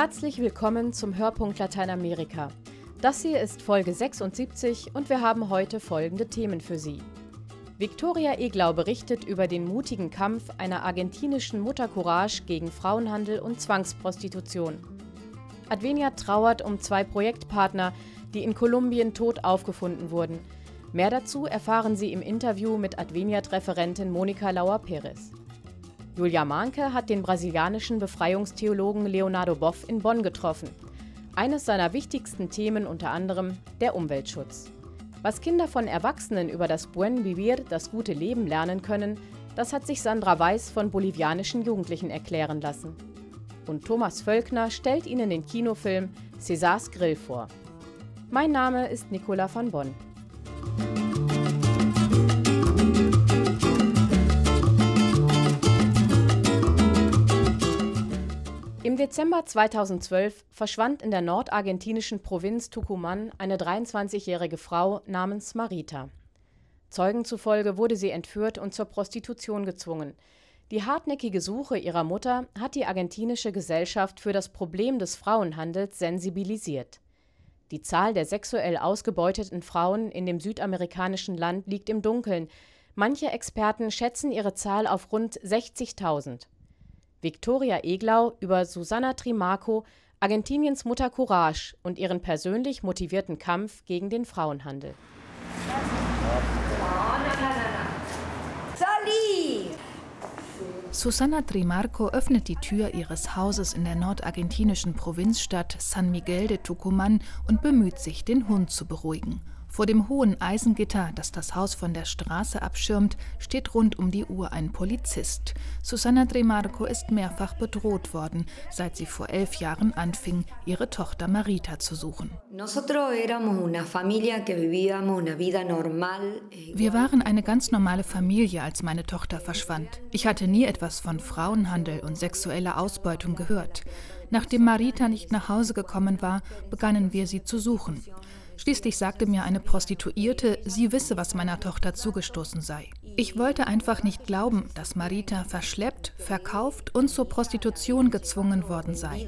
Herzlich willkommen zum Hörpunkt Lateinamerika. Das hier ist Folge 76 und wir haben heute folgende Themen für Sie. Viktoria Eglau berichtet über den mutigen Kampf einer argentinischen Mutter Courage gegen Frauenhandel und Zwangsprostitution. Advenia trauert um zwei Projektpartner, die in Kolumbien tot aufgefunden wurden. Mehr dazu erfahren Sie im Interview mit Adveniat-Referentin Monika Lauer-Perez. Julia Mahnke hat den brasilianischen Befreiungstheologen Leonardo Boff in Bonn getroffen. Eines seiner wichtigsten Themen unter anderem der Umweltschutz. Was Kinder von Erwachsenen über das Buen Vivir, das gute Leben, lernen können, das hat sich Sandra Weiß von bolivianischen Jugendlichen erklären lassen. Und Thomas Völkner stellt Ihnen den Kinofilm Césars Grill vor. Mein Name ist Nicola van Bonn. Dezember 2012 verschwand in der nordargentinischen Provinz Tucumán eine 23-jährige Frau namens Marita. Zeugen zufolge wurde sie entführt und zur Prostitution gezwungen. Die hartnäckige Suche ihrer Mutter hat die argentinische Gesellschaft für das Problem des Frauenhandels sensibilisiert. Die Zahl der sexuell ausgebeuteten Frauen in dem südamerikanischen Land liegt im Dunkeln. Manche Experten schätzen ihre Zahl auf rund 60.000. Viktoria Eglau über Susanna Trimarco, Argentiniens Mutter Courage und ihren persönlich motivierten Kampf gegen den Frauenhandel. Susanna Trimarco öffnet die Tür ihres Hauses in der nordargentinischen Provinzstadt San Miguel de Tucumán und bemüht sich, den Hund zu beruhigen. Vor dem hohen Eisengitter, das das Haus von der Straße abschirmt, steht rund um die Uhr ein Polizist. Susanna Dremarco ist mehrfach bedroht worden, seit sie vor elf Jahren anfing, ihre Tochter Marita zu suchen. Eh, Wir waren eine ganz normale Familie, als meine Tochter verschwand. Ich hatte nie etwas von Frauenhandel und sexueller Ausbeutung gehört. Nachdem Marita nicht nach Hause gekommen war, begannen wir sie zu suchen. Schließlich sagte mir eine Prostituierte, sie wisse, was meiner Tochter zugestoßen sei. Ich wollte einfach nicht glauben, dass Marita verschleppt, verkauft und zur Prostitution gezwungen worden sei.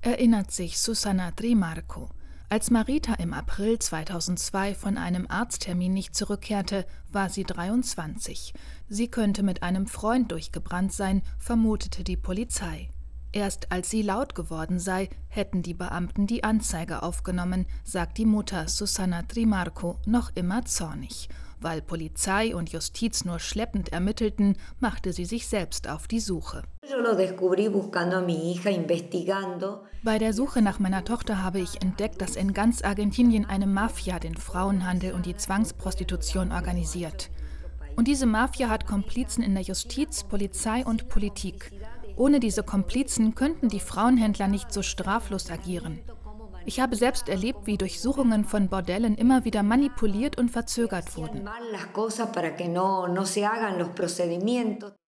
Erinnert sich Susanna Trimarco. Als Marita im April 2002 von einem Arzttermin nicht zurückkehrte, war sie 23. Sie könnte mit einem Freund durchgebrannt sein, vermutete die Polizei. Erst als sie laut geworden sei, hätten die Beamten die Anzeige aufgenommen, sagt die Mutter Susanna Trimarco noch immer zornig. Weil Polizei und Justiz nur schleppend ermittelten, machte sie sich selbst auf die Suche. Bei der Suche nach meiner Tochter habe ich entdeckt, dass in ganz Argentinien eine Mafia den Frauenhandel und die Zwangsprostitution organisiert. Und diese Mafia hat Komplizen in der Justiz, Polizei und Politik. Ohne diese Komplizen könnten die Frauenhändler nicht so straflos agieren. Ich habe selbst erlebt, wie Durchsuchungen von Bordellen immer wieder manipuliert und verzögert wurden.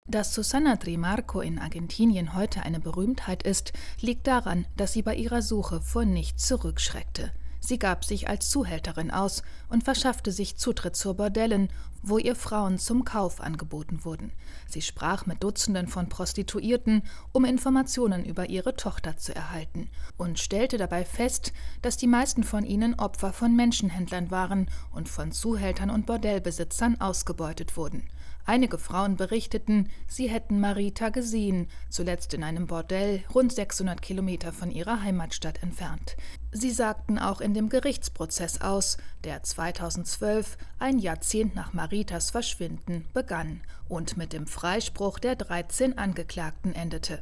Dass Susanna Trimarco in Argentinien heute eine Berühmtheit ist, liegt daran, dass sie bei ihrer Suche vor nichts zurückschreckte. Sie gab sich als Zuhälterin aus und verschaffte sich Zutritt zu Bordellen, wo ihr Frauen zum Kauf angeboten wurden. Sie sprach mit Dutzenden von Prostituierten, um Informationen über ihre Tochter zu erhalten, und stellte dabei fest, dass die meisten von ihnen Opfer von Menschenhändlern waren und von Zuhältern und Bordellbesitzern ausgebeutet wurden. Einige Frauen berichteten, sie hätten Marita gesehen, zuletzt in einem Bordell rund 600 Kilometer von ihrer Heimatstadt entfernt. Sie sagten auch in dem Gerichtsprozess aus, der 2012, ein Jahrzehnt nach Maritas Verschwinden, begann und mit dem Freispruch der 13 Angeklagten endete.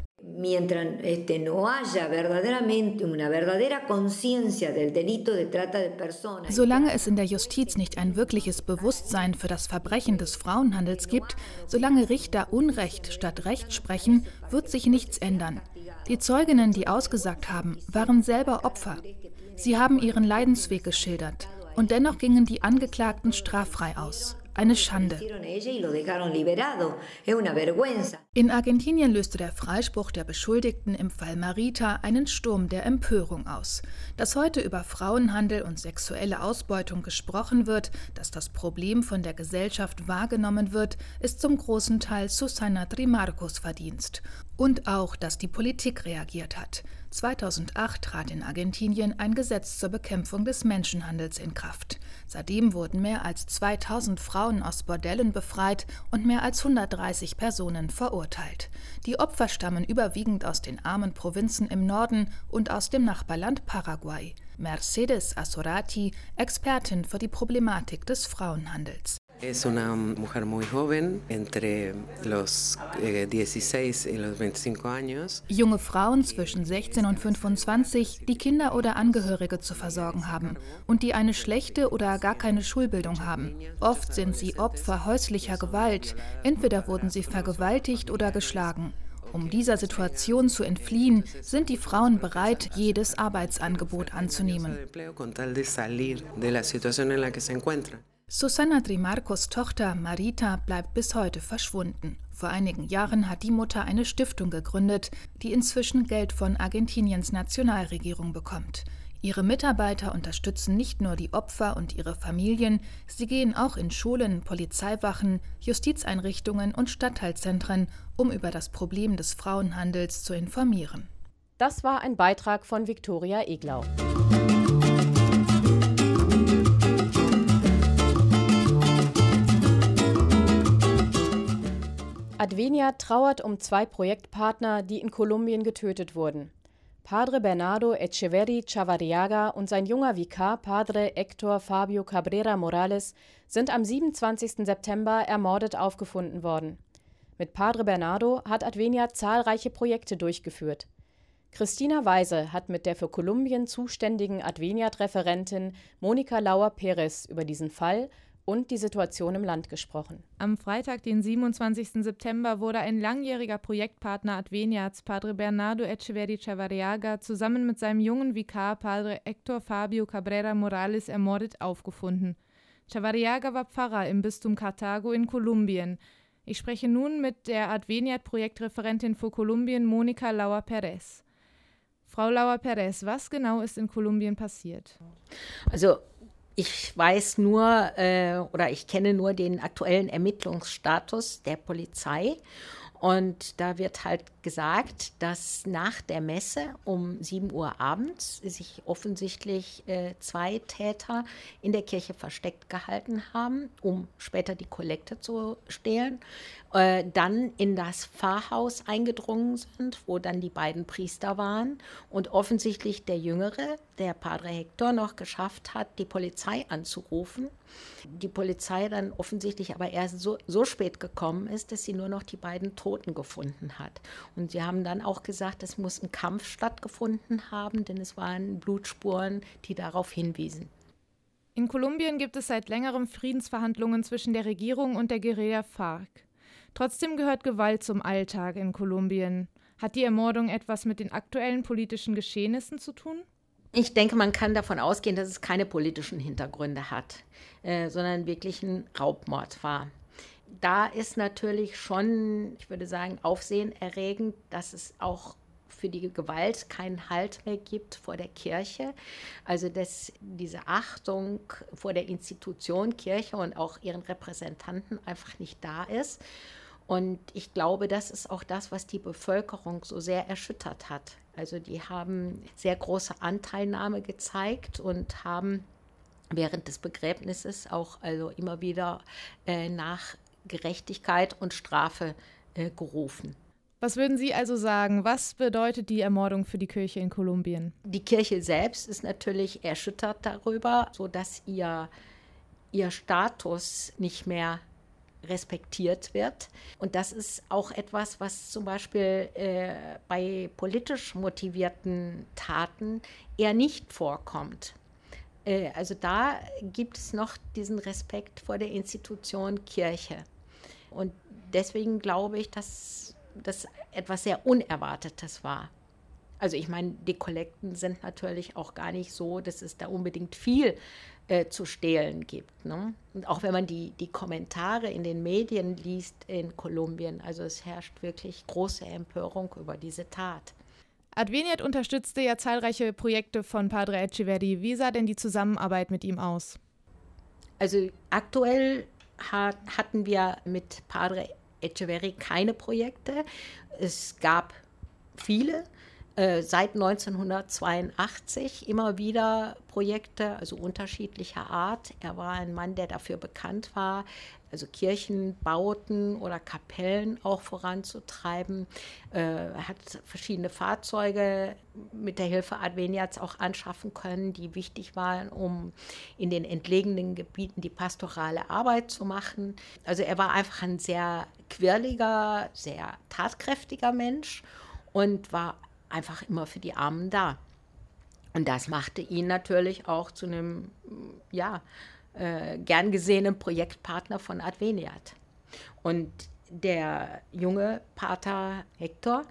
Solange es in der Justiz nicht ein wirkliches Bewusstsein für das Verbrechen des Frauenhandels gibt, solange Richter Unrecht statt Recht sprechen, wird sich nichts ändern. Die Zeuginnen, die ausgesagt haben, waren selber Opfer. Sie haben ihren Leidensweg geschildert und dennoch gingen die Angeklagten straffrei aus. Eine Schande. In Argentinien löste der Freispruch der Beschuldigten im Fall Marita einen Sturm der Empörung aus. Dass heute über Frauenhandel und sexuelle Ausbeutung gesprochen wird, dass das Problem von der Gesellschaft wahrgenommen wird, ist zum großen Teil Susana Trimarcos Verdienst. Und auch, dass die Politik reagiert hat. 2008 trat in Argentinien ein Gesetz zur Bekämpfung des Menschenhandels in Kraft. Seitdem wurden mehr als 2000 Frauen aus Bordellen befreit und mehr als 130 Personen verurteilt. Die Opfer stammen überwiegend aus den armen Provinzen im Norden und aus dem Nachbarland Paraguay. Mercedes Asorati, Expertin für die Problematik des Frauenhandels. Es una mujer muy joven, entre los 16 eh, y los 25 años. Junge Frauen zwischen 16 und 25, die Kinder oder Angehörige zu versorgen haben und die eine schlechte oder gar keine Schulbildung haben. Oft sind sie Opfer häuslicher Gewalt. Entweder wurden sie vergewaltigt oder geschlagen. Um dieser Situation zu entfliehen, sind die Frauen bereit, jedes Arbeitsangebot anzunehmen. Susanna Trimarcos Tochter Marita bleibt bis heute verschwunden. Vor einigen Jahren hat die Mutter eine Stiftung gegründet, die inzwischen Geld von Argentiniens Nationalregierung bekommt. Ihre Mitarbeiter unterstützen nicht nur die Opfer und ihre Familien, sie gehen auch in Schulen, Polizeiwachen, Justizeinrichtungen und Stadtteilzentren, um über das Problem des Frauenhandels zu informieren. Das war ein Beitrag von Viktoria Eglau. Advenia trauert um zwei Projektpartner, die in Kolumbien getötet wurden. Padre Bernardo Echeverri Chavarriaga und sein junger Vikar Padre Hector Fabio Cabrera Morales sind am 27. September ermordet aufgefunden worden. Mit Padre Bernardo hat Advenia zahlreiche Projekte durchgeführt. Christina Weise hat mit der für Kolumbien zuständigen Adveniat-Referentin Monika Lauer-Perez über diesen Fall und die Situation im Land gesprochen. Am Freitag, den 27. September, wurde ein langjähriger Projektpartner Adveniats, Padre Bernardo Echeverri Chavarriaga, zusammen mit seinem jungen Vikar, Padre Hector Fabio Cabrera Morales, ermordet aufgefunden. Chavarriaga war Pfarrer im Bistum Karthago in Kolumbien. Ich spreche nun mit der Adveniat-Projektreferentin für Kolumbien, Monika Lauer-Perez. Frau Lauer-Perez, was genau ist in Kolumbien passiert? Also ich weiß nur äh, oder ich kenne nur den aktuellen Ermittlungsstatus der Polizei. Und da wird halt gesagt, dass nach der Messe um 7 Uhr abends sich offensichtlich äh, zwei Täter in der Kirche versteckt gehalten haben, um später die Kollekte zu stehlen. Äh, dann in das Pfarrhaus eingedrungen sind, wo dann die beiden Priester waren und offensichtlich der Jüngere, der Padre Hector, noch geschafft hat, die Polizei anzurufen. Die Polizei dann offensichtlich aber erst so, so spät gekommen ist, dass sie nur noch die beiden Toten gefunden hat. Und sie haben dann auch gesagt, es muss ein Kampf stattgefunden haben, denn es waren Blutspuren, die darauf hinwiesen. In Kolumbien gibt es seit längerem Friedensverhandlungen zwischen der Regierung und der Guerilla FARC. Trotzdem gehört Gewalt zum Alltag in Kolumbien. Hat die Ermordung etwas mit den aktuellen politischen Geschehnissen zu tun? Ich denke, man kann davon ausgehen, dass es keine politischen Hintergründe hat, äh, sondern wirklich ein Raubmord war. Da ist natürlich schon, ich würde sagen, aufsehenerregend, dass es auch für die Gewalt keinen Halt mehr gibt vor der Kirche. Also dass diese Achtung vor der Institution Kirche und auch ihren Repräsentanten einfach nicht da ist. Und ich glaube, das ist auch das, was die Bevölkerung so sehr erschüttert hat. Also die haben sehr große Anteilnahme gezeigt und haben während des Begräbnisses auch also immer wieder äh, nach Gerechtigkeit und Strafe äh, gerufen. Was würden Sie also sagen? Was bedeutet die Ermordung für die Kirche in Kolumbien? Die Kirche selbst ist natürlich erschüttert darüber, sodass ihr, ihr Status nicht mehr respektiert wird. Und das ist auch etwas, was zum Beispiel äh, bei politisch motivierten Taten eher nicht vorkommt. Äh, also da gibt es noch diesen Respekt vor der Institution Kirche. Und deswegen glaube ich, dass das etwas sehr Unerwartetes war. Also ich meine, die Kollekten sind natürlich auch gar nicht so, dass es da unbedingt viel äh, zu stehlen gibt. Ne? Und auch wenn man die, die Kommentare in den Medien liest in Kolumbien, also es herrscht wirklich große Empörung über diese Tat. Adveniat unterstützte ja zahlreiche Projekte von Padre Echeverri. Wie sah denn die Zusammenarbeit mit ihm aus? Also aktuell hat, hatten wir mit Padre Echeverri keine Projekte. Es gab viele, äh, seit 1982 immer wieder Projekte, also unterschiedlicher Art. Er war ein Mann, der dafür bekannt war, also Kirchenbauten oder Kapellen auch voranzutreiben. Äh, er hat verschiedene Fahrzeuge mit der Hilfe Adveniats auch anschaffen können, die wichtig waren, um in den entlegenen Gebieten die pastorale Arbeit zu machen. Also er war einfach ein sehr quirliger, sehr tatkräftiger Mensch und war einfach immer für die Armen da. Und das machte ihn natürlich auch zu einem, ja, äh, gern gesehenen Projektpartner von Adveniat. Und der junge Pater Hector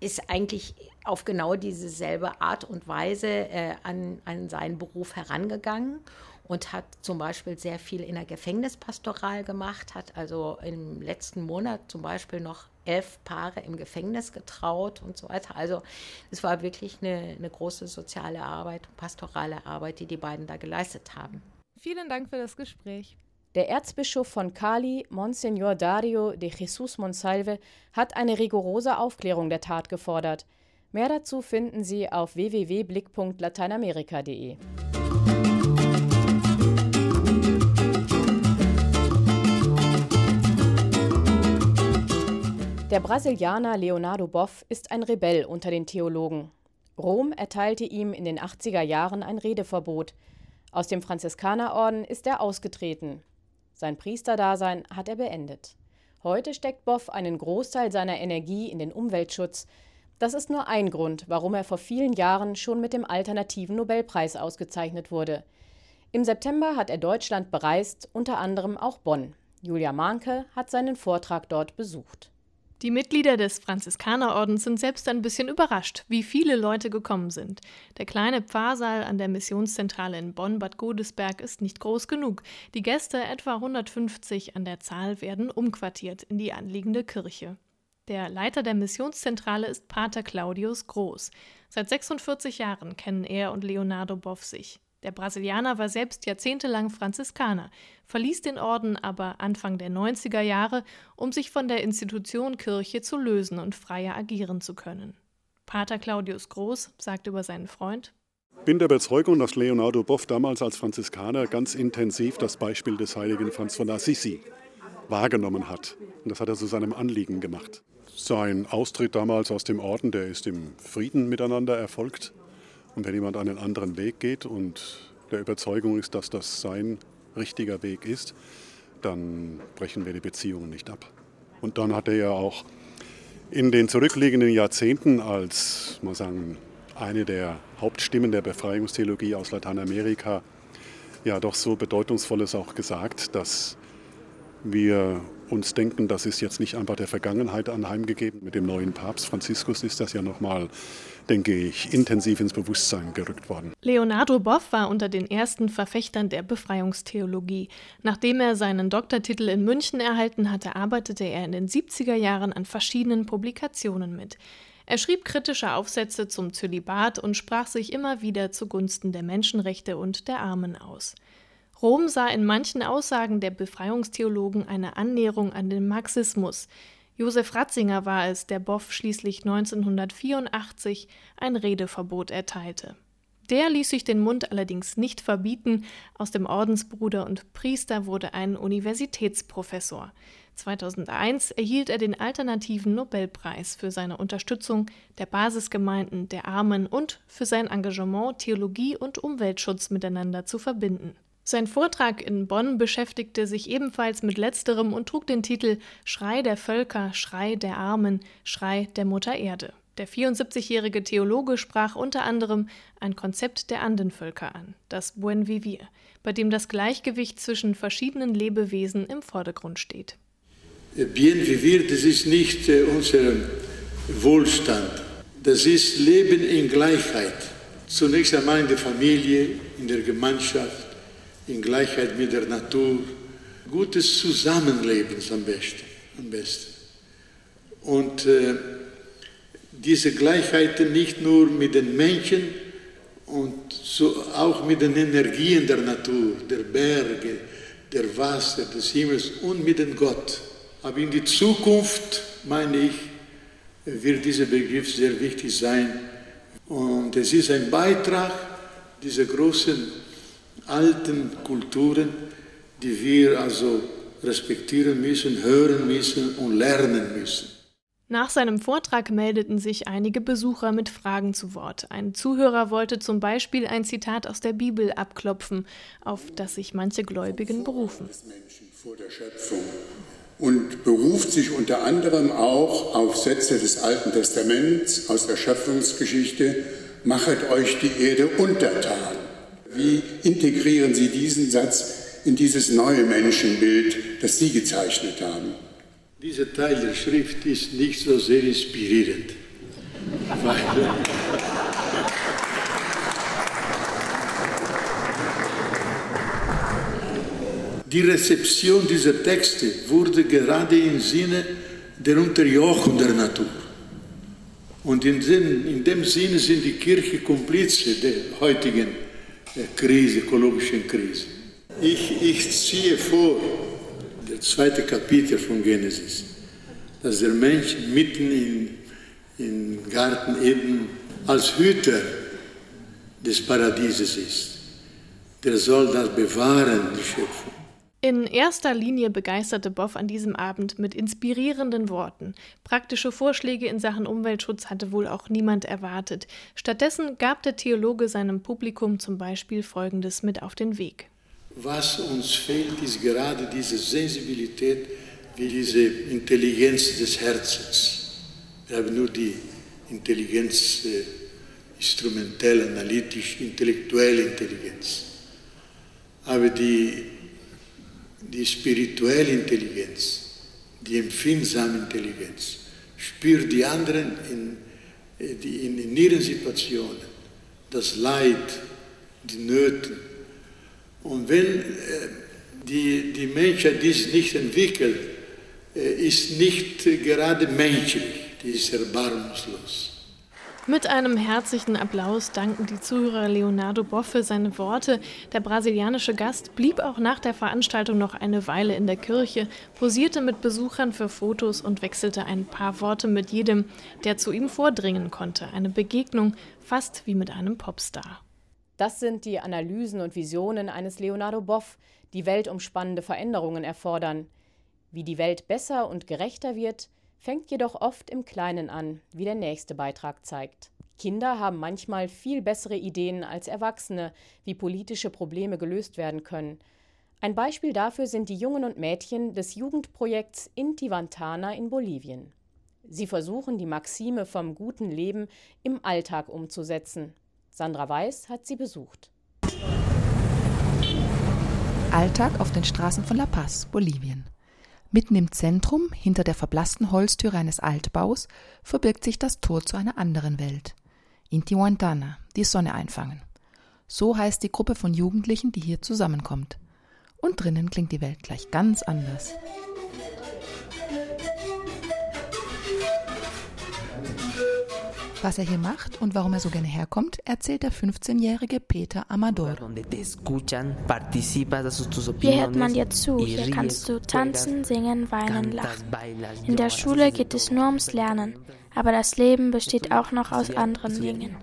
ist eigentlich auf genau dieselbe Art und Weise äh, an, an seinen Beruf herangegangen und hat zum Beispiel sehr viel in der Gefängnispastoral gemacht, hat also im letzten Monat zum Beispiel noch elf Paare im Gefängnis getraut und so weiter. Also es war wirklich eine, eine große soziale Arbeit und pastorale Arbeit, die die beiden da geleistet haben. Vielen Dank für das Gespräch. Der Erzbischof von Cali, Monsignor Dario de Jesus Monsalve, hat eine rigorose Aufklärung der Tat gefordert. Mehr dazu finden Sie auf www.blick.lateinamerika.de. Der Brasilianer Leonardo Boff ist ein Rebell unter den Theologen. Rom erteilte ihm in den 80er Jahren ein Redeverbot. Aus dem Franziskanerorden ist er ausgetreten. Sein Priesterdasein hat er beendet. Heute steckt Boff einen Großteil seiner Energie in den Umweltschutz. Das ist nur ein Grund, warum er vor vielen Jahren schon mit dem alternativen Nobelpreis ausgezeichnet wurde. Im September hat er Deutschland bereist, unter anderem auch Bonn. Julia Mahnke hat seinen Vortrag dort besucht. Die Mitglieder des Franziskanerordens sind selbst ein bisschen überrascht, wie viele Leute gekommen sind. Der kleine Pfarrsaal an der Missionszentrale in Bonn-Bad Godesberg ist nicht groß genug. Die Gäste, etwa 150 an der Zahl, werden umquartiert in die anliegende Kirche. Der Leiter der Missionszentrale ist Pater Claudius Groß. Seit 46 Jahren kennen er und Leonardo Boff sich. Der Brasilianer war selbst jahrzehntelang Franziskaner, verließ den Orden aber Anfang der 90er Jahre, um sich von der Institution Kirche zu lösen und freier agieren zu können. Pater Claudius Groß sagt über seinen Freund: bin der Überzeugung, dass Leonardo Boff damals als Franziskaner ganz intensiv das Beispiel des heiligen Franz von Assisi wahrgenommen hat. Und das hat er zu seinem Anliegen gemacht. Sein Austritt damals aus dem Orden, der ist im Frieden miteinander erfolgt. Und wenn jemand einen anderen Weg geht und der Überzeugung ist, dass das sein richtiger Weg ist, dann brechen wir die Beziehungen nicht ab. Und dann hat er ja auch in den zurückliegenden Jahrzehnten als, mal sagen, eine der Hauptstimmen der Befreiungstheologie aus Lateinamerika ja doch so bedeutungsvolles auch gesagt, dass wir uns denken, das ist jetzt nicht einfach der Vergangenheit anheimgegeben. Mit dem neuen Papst Franziskus ist das ja nochmal, denke ich, intensiv ins Bewusstsein gerückt worden. Leonardo Boff war unter den ersten Verfechtern der Befreiungstheologie. Nachdem er seinen Doktortitel in München erhalten hatte, arbeitete er in den 70er Jahren an verschiedenen Publikationen mit. Er schrieb kritische Aufsätze zum Zölibat und sprach sich immer wieder zugunsten der Menschenrechte und der Armen aus. Rom sah in manchen Aussagen der Befreiungstheologen eine Annäherung an den Marxismus. Josef Ratzinger war es, der Boff schließlich 1984 ein Redeverbot erteilte. Der ließ sich den Mund allerdings nicht verbieten. Aus dem Ordensbruder und Priester wurde ein Universitätsprofessor. 2001 erhielt er den alternativen Nobelpreis für seine Unterstützung der Basisgemeinden, der Armen und für sein Engagement, Theologie und Umweltschutz miteinander zu verbinden. Sein Vortrag in Bonn beschäftigte sich ebenfalls mit letzterem und trug den Titel Schrei der Völker, Schrei der Armen, Schrei der Mutter Erde. Der 74-jährige Theologe sprach unter anderem ein Konzept der Andenvölker an, das Buen Vivir, bei dem das Gleichgewicht zwischen verschiedenen Lebewesen im Vordergrund steht. Bien Vivir, das ist nicht äh, unser Wohlstand, das ist Leben in Gleichheit. Zunächst einmal in der Familie, in der Gemeinschaft, in Gleichheit mit der Natur. Gutes Zusammenleben am besten. Am besten. Und äh, diese Gleichheit nicht nur mit den Menschen und so auch mit den Energien der Natur, der Berge, der Wasser, des Himmels und mit dem Gott. Aber in die Zukunft, meine ich, wird dieser Begriff sehr wichtig sein. Und es ist ein Beitrag dieser großen alten Kulturen, die wir also respektieren müssen, hören müssen und lernen müssen. Nach seinem Vortrag meldeten sich einige Besucher mit Fragen zu Wort. Ein Zuhörer wollte zum Beispiel ein Zitat aus der Bibel abklopfen, auf das sich manche Gläubigen berufen. Vor der Schöpfung und beruft sich unter anderem auch auf Sätze des Alten Testaments aus der Schöpfungsgeschichte, machet euch die Erde untertan. Wie integrieren Sie diesen Satz in dieses neue Menschenbild, das Sie gezeichnet haben? Dieser Teil der Schrift ist nicht so sehr inspirierend, weil die Rezeption dieser Texte wurde gerade im Sinne der Unterjochung der Natur. Und in dem, in dem Sinne sind die Kirche Komplize der heutigen Krise, ökologischen Krise. Ich, ich ziehe vor, der zweite Kapitel von Genesis, dass der Mensch mitten in, im Garten Eden als Hüter des Paradieses ist. Der soll das bewahren, die Schöpfung. In erster Linie begeisterte Boff an diesem Abend mit inspirierenden Worten. Praktische Vorschläge in Sachen Umweltschutz hatte wohl auch niemand erwartet. Stattdessen gab der Theologe seinem Publikum zum Beispiel Folgendes mit auf den Weg. Was uns fehlt, ist gerade diese Sensibilität, wie diese Intelligenz des Herzens. Wir haben nur die Intelligenz äh, instrumentell, analytisch, intellektuelle Intelligenz. Aber die, die spirituelle Intelligenz, die empfindsame Intelligenz, spürt die anderen in, äh, die, in, in ihren Situationen, das Leid, die Nöte, und wenn äh, die, die Menschheit dies nicht entwickelt, äh, ist nicht gerade menschlich, die ist erbarmungslos. Mit einem herzlichen Applaus danken die Zuhörer Leonardo Boff für seine Worte. Der brasilianische Gast blieb auch nach der Veranstaltung noch eine Weile in der Kirche, posierte mit Besuchern für Fotos und wechselte ein paar Worte mit jedem, der zu ihm vordringen konnte. Eine Begegnung fast wie mit einem Popstar. Das sind die Analysen und Visionen eines Leonardo Boff, die weltumspannende Veränderungen erfordern. Wie die Welt besser und gerechter wird, fängt jedoch oft im Kleinen an, wie der nächste Beitrag zeigt. Kinder haben manchmal viel bessere Ideen als Erwachsene, wie politische Probleme gelöst werden können. Ein Beispiel dafür sind die Jungen und Mädchen des Jugendprojekts Intivantana in Bolivien. Sie versuchen, die Maxime vom guten Leben im Alltag umzusetzen Sandra Weiß hat sie besucht. Alltag auf den Straßen von La Paz, Bolivien. Mitten im Zentrum, hinter der verblassten Holztüre eines Altbaus, verbirgt sich das Tor zu einer anderen Welt. Intihuantana, die Sonne einfangen. So heißt die Gruppe von Jugendlichen, die hier zusammenkommt. Und drinnen klingt die Welt gleich ganz anders. Was er hier macht und warum er so gerne herkommt, erzählt der 15-jährige Peter Amador. Hier hört man dir zu, hier kannst du tanzen, singen, weinen, lachen. In der Schule geht es nur ums Lernen, aber das Leben besteht auch noch aus anderen Dingen.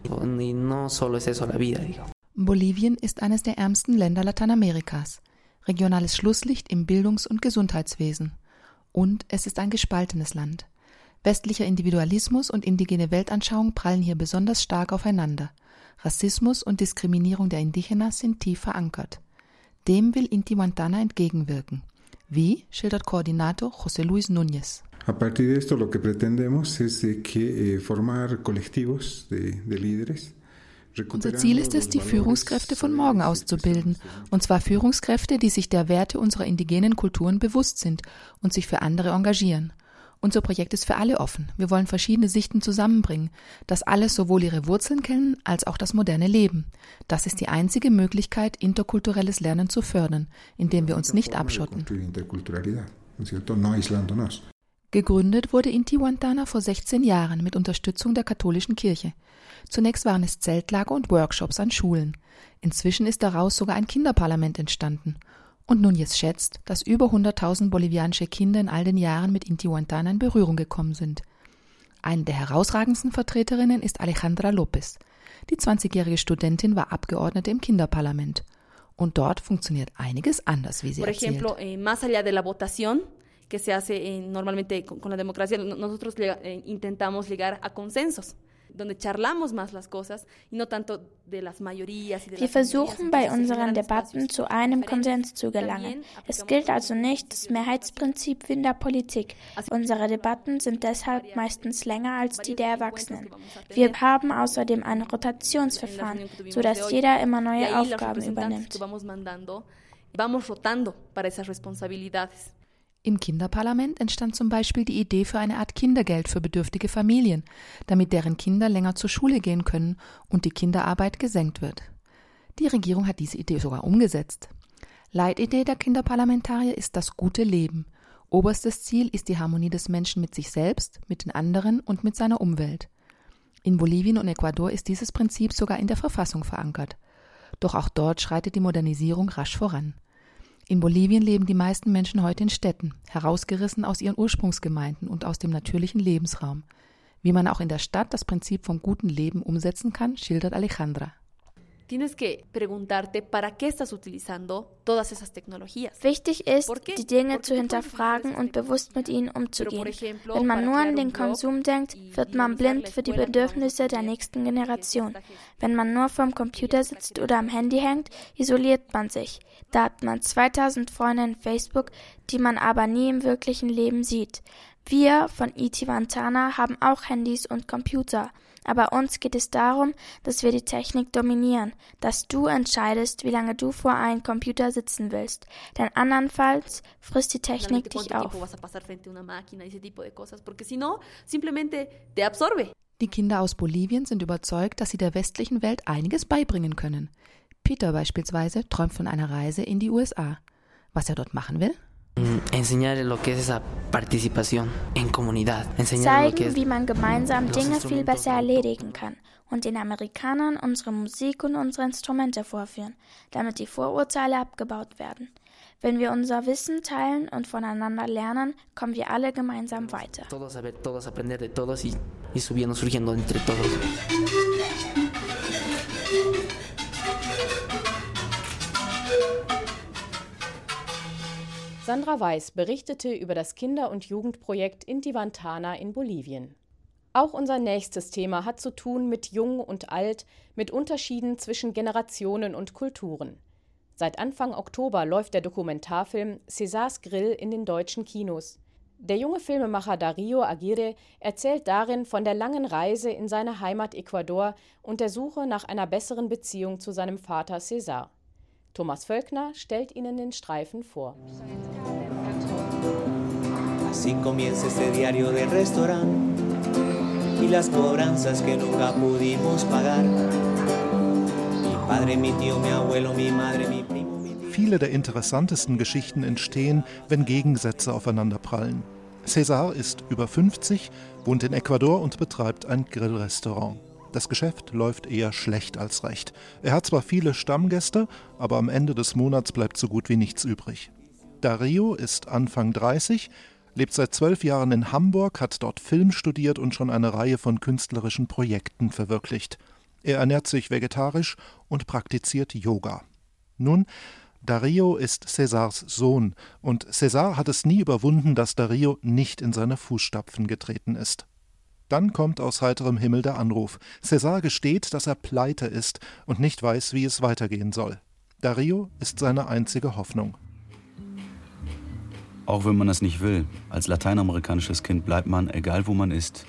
Bolivien ist eines der ärmsten Länder Lateinamerikas. Regionales Schlusslicht im Bildungs- und Gesundheitswesen. Und es ist ein gespaltenes Land. Westlicher Individualismus und indigene Weltanschauung prallen hier besonders stark aufeinander. Rassismus und Diskriminierung der Indigenas sind tief verankert. Dem will Intihuantana entgegenwirken. Wie, schildert Koordinator José Luis Núñez. A partir de esto lo que pretendemos es que eh, formar colectivos de, de líderes unser Ziel ist es, die Führungskräfte von morgen auszubilden, und zwar Führungskräfte, die sich der Werte unserer indigenen Kulturen bewusst sind und sich für andere engagieren. Unser Projekt ist für alle offen. Wir wollen verschiedene Sichten zusammenbringen, dass alle sowohl ihre Wurzeln kennen als auch das moderne Leben. Das ist die einzige Möglichkeit, interkulturelles Lernen zu fördern, indem wir uns nicht abschotten. Gegründet wurde Intihuantana vor 16 Jahren mit Unterstützung der katholischen Kirche. Zunächst waren es Zeltlager und Workshops an Schulen. Inzwischen ist daraus sogar ein Kinderparlament entstanden. Und Núñez schätzt, dass über 100.000 bolivianische Kinder in all den Jahren mit Intihuantana in Berührung gekommen sind. Eine der herausragendsten Vertreterinnen ist Alejandra López. Die 20-jährige Studentin war Abgeordnete im Kinderparlament. Und dort funktioniert einiges anders, wie sie Por erzählt. Ejemplo, eh, más allá de la votación, que se hace eh, normalmente con, con la democracia, nosotros eh, intentamos llegar a consensos donde charlamos más las cosas y no tanto de las mayorías y de Wir versuchen bei unseren Debatten zu einem Konsens zu gelangen. Es gilt also nicht das Mehrheitsprinzip wie in der Politik. Unsere Debatten sind deshalb meistens länger als die der Erwachsenen. Wir haben außerdem ein Rotationsverfahren, sodass jeder immer neue Aufgaben übernimmt. Vamos rotando para esas responsabilidades. Im Kinderparlament entstand zum Beispiel die Idee für eine Art Kindergeld für bedürftige Familien, damit deren Kinder länger zur Schule gehen können und die Kinderarbeit gesenkt wird. Die Regierung hat diese Idee sogar umgesetzt. Leitidee der Kinderparlamentarier ist das gute Leben. Oberstes Ziel ist die Harmonie des Menschen mit sich selbst, mit den anderen und mit seiner Umwelt. In Bolivien und Ecuador ist dieses Prinzip sogar in der Verfassung verankert. Doch auch dort schreitet die Modernisierung rasch voran. In Bolivien leben die meisten Menschen heute in Städten, herausgerissen aus ihren Ursprungsgemeinden und aus dem natürlichen Lebensraum. Wie man auch in der Stadt das Prinzip vom guten Leben umsetzen kann, schildert Alejandra. Tienes que preguntarte, ¿para qué estás utilizando todas esas tecnologías? Wichtig ist, die Dinge zu hinterfragen und bewusst mit ihnen umzugehen. Wenn man nur an den Konsum denkt, wird man blind für die Bedürfnisse der nächsten Generation. Wenn man nur vorm Computer sitzt oder am Handy hängt, isoliert man sich. Da hat man 2000 Freunde in Facebook, die man aber nie im wirklichen Leben sieht. Wir von Itiwantana haben auch Handys und Computer. Aber uns geht es darum, dass wir die Technik dominieren, dass du entscheidest, wie lange du vor einem Computer sitzen willst. Denn andernfalls frisst die Technik dich auf. Die Kinder aus Bolivien sind überzeugt, dass sie der westlichen Welt einiges beibringen können. Peter beispielsweise träumt von einer Reise in die USA. Was er dort machen will? Zeigen, wie man gemeinsam Dinge viel besser erledigen kann und den Amerikanern unsere Musik und unsere Instrumente vorführen, damit die Vorurteile abgebaut werden. Wenn wir unser Wissen teilen und voneinander lernen, kommen wir alle gemeinsam weiter. Todos saber, todos aprender de todos y, y subiendo, surgiendo entre todos. Sandra Weiß berichtete über das Kinder- und Jugendprojekt Intivantana in Bolivien. Auch unser nächstes Thema hat zu tun mit Jung und Alt, mit Unterschieden zwischen Generationen und Kulturen. Seit Anfang Oktober läuft der Dokumentarfilm Césars Grill in den deutschen Kinos. Der junge Filmemacher Dario Aguirre erzählt darin von der langen Reise in seine Heimat Ecuador und der Suche nach einer besseren Beziehung zu seinem Vater César. Thomas Völkner stellt Ihnen den Streifen vor. Así comienza este diario del restaurante y las cobranzas que nunca pudimos pagar. Mi padre, mi tío, mi abuelo, mi madre, mi primo. Viele der interessantesten Geschichten entstehen, wenn Gegensätze aufeinanderprallen. César ist über 50, wohnt in Ecuador und betreibt ein Grillrestaurant. Das Geschäft läuft eher schlecht als recht. Er hat zwar viele Stammgäste, aber am Ende des Monats bleibt so gut wie nichts übrig. Dario ist Anfang 30, lebt seit zwölf Jahren in Hamburg, hat dort Film studiert und schon eine Reihe von künstlerischen Projekten verwirklicht. Er ernährt sich vegetarisch und praktiziert Yoga. Nun, Dario ist Césars Sohn und César hat es nie überwunden, dass Dario nicht in seine Fußstapfen getreten ist. Dann kommt aus heiterem Himmel der Anruf. César gesteht, dass er pleite ist und nicht weiß, wie es weitergehen soll. Dario ist seine einzige Hoffnung. Auch wenn man es nicht will, als lateinamerikanisches Kind bleibt man, egal wo man ist,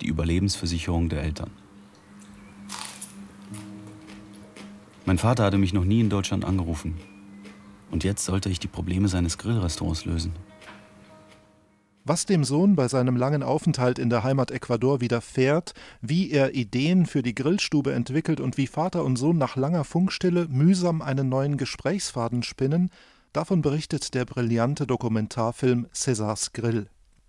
die Überlebensversicherung der Eltern. Mein Vater hatte mich noch nie in Deutschland angerufen. Und jetzt sollte ich die Probleme seines Grillrestaurants lösen. Was dem Sohn bei seinem langen Aufenthalt in der Heimat Ecuador widerfährt, wie er Ideen für die Grillstube entwickelt und wie Vater und Sohn nach langer Funkstille mühsam einen neuen Gesprächsfaden spinnen, davon berichtet der brillante Dokumentarfilm Césars Grill.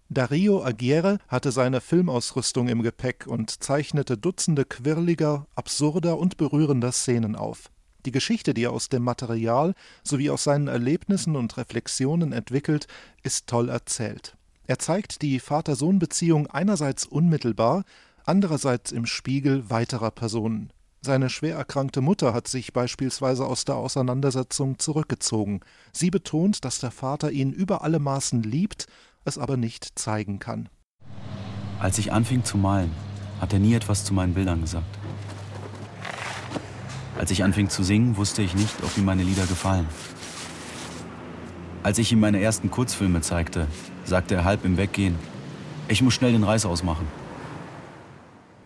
Dario Aguirre hatte seine Filmausrüstung im Gepäck und zeichnete Dutzende quirliger, absurder und berührender Szenen auf. Die Geschichte, die er aus dem Material sowie aus seinen Erlebnissen und Reflexionen entwickelt, ist toll erzählt. Er zeigt die Vater-Sohn-Beziehung einerseits unmittelbar, andererseits im Spiegel weiterer Personen. Seine schwer erkrankte Mutter hat sich beispielsweise aus der Auseinandersetzung zurückgezogen. Sie betont, dass der Vater ihn über alle Maßen liebt, es aber nicht zeigen kann. Als ich anfing zu malen, hat er nie etwas zu meinen Bildern gesagt. Als ich anfing zu singen, wusste ich nicht, ob ihm meine Lieder gefallen. Als ich ihm meine ersten Kurzfilme zeigte, sagte er halb im Weggehen, ich muss schnell den Reis ausmachen.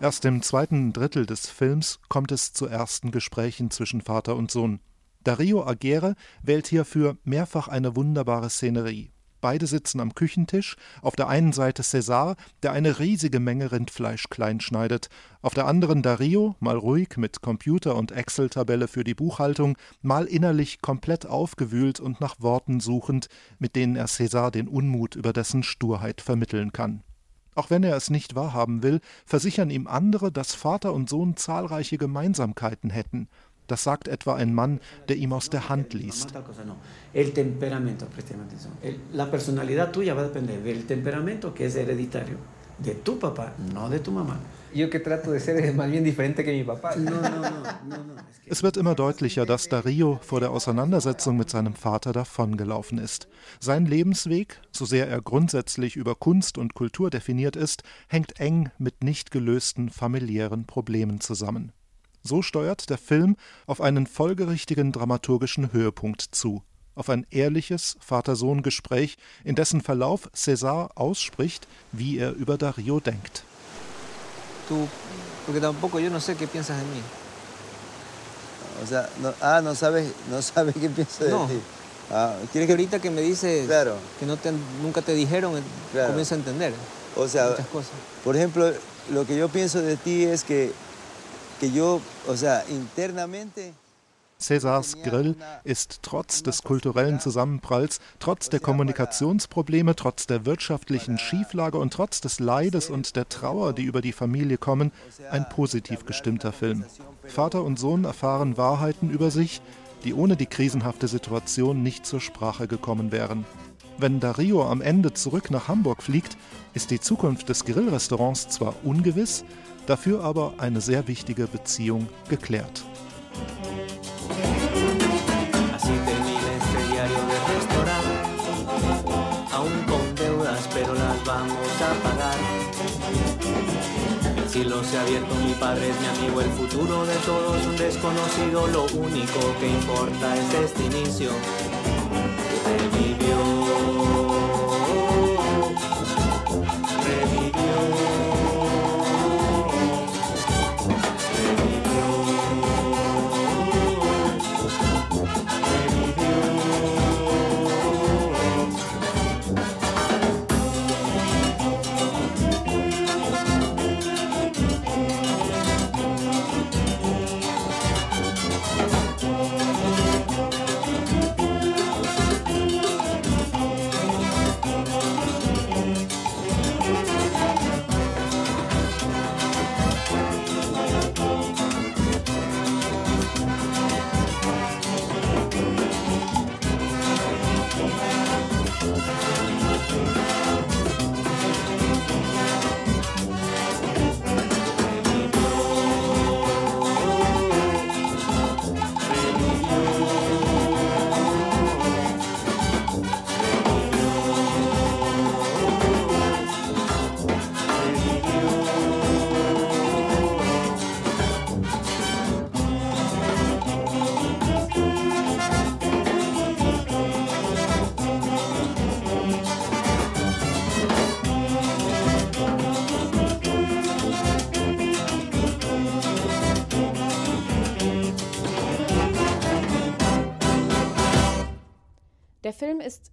Erst im zweiten Drittel des Films kommt es zu ersten Gesprächen zwischen Vater und Sohn. Dario Aguirre wählt hierfür mehrfach eine wunderbare Szenerie. Beide sitzen am Küchentisch, auf der einen Seite César, der eine riesige Menge Rindfleisch kleinschneidet, auf der anderen Dario, mal ruhig mit Computer und Excel-Tabelle für die Buchhaltung, mal innerlich komplett aufgewühlt und nach Worten suchend, mit denen er César den Unmut über dessen Sturheit vermitteln kann. Auch wenn er es nicht wahrhaben will, versichern ihm andere, dass Vater und Sohn zahlreiche Gemeinsamkeiten hätten – das sagt etwa ein Mann, der ihm aus der Hand liest. De tu papá, no de tu mamá. Es wird immer deutlicher, dass Dario vor der Auseinandersetzung mit seinem Vater davongelaufen ist. Sein Lebensweg, so sehr er grundsätzlich über Kunst und Kultur definiert ist, hängt eng mit nicht gelösten familiären Problemen zusammen. So steuert der Film auf einen folgerichtigen dramaturgischen Höhepunkt zu, auf ein ehrliches Vater-Sohn-Gespräch, in dessen Verlauf César ausspricht, wie er über Dario denkt. Du, porque tampoco yo no sé qué piensas de mí. O sea, no, ah, no sabes, no sabes qué pienso de no. ti. Ah, ¿Quieres que ahorita que me dices claro. que no te, nunca te dijeron, claro. comienza a entender o sea, muchas cosas? Por ejemplo, lo que yo pienso de ti es que Césars Grill ist trotz des kulturellen Zusammenpralls, trotz der Kommunikationsprobleme, trotz der wirtschaftlichen Schieflage und trotz des Leides und der Trauer, die über die Familie kommen, ein positiv gestimmter Film. Vater und Sohn erfahren Wahrheiten über sich, die ohne die krisenhafte Situation nicht zur Sprache gekommen wären. Wenn Dario am Ende zurück nach Hamburg fliegt, ist die Zukunft des Grillrestaurants zwar ungewiss, dafür aber eine sehr wichtige Beziehung geklärt. El cielo se ha abierto, mi padre es mi amigo, el futuro de todos un desconocido, lo único que importa es este inicio. Revivió.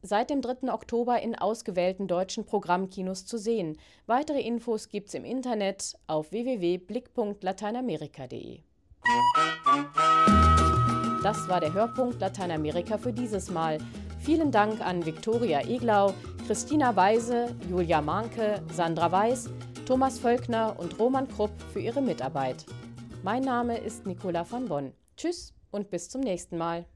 Seit dem 3. Oktober in ausgewählten deutschen Programmkinos zu sehen. Weitere Infos gibt's im Internet auf www.blick.lateinamerika.de. Das war der Hörpunkt Lateinamerika für dieses Mal. Vielen Dank an Viktoria Eglau, Christina Weise, Julia Manke, Sandra Weiß, Thomas Völkner und Roman Krupp für ihre Mitarbeit. Mein Name ist Nicola von Bonn. Tschüss und bis zum nächsten Mal.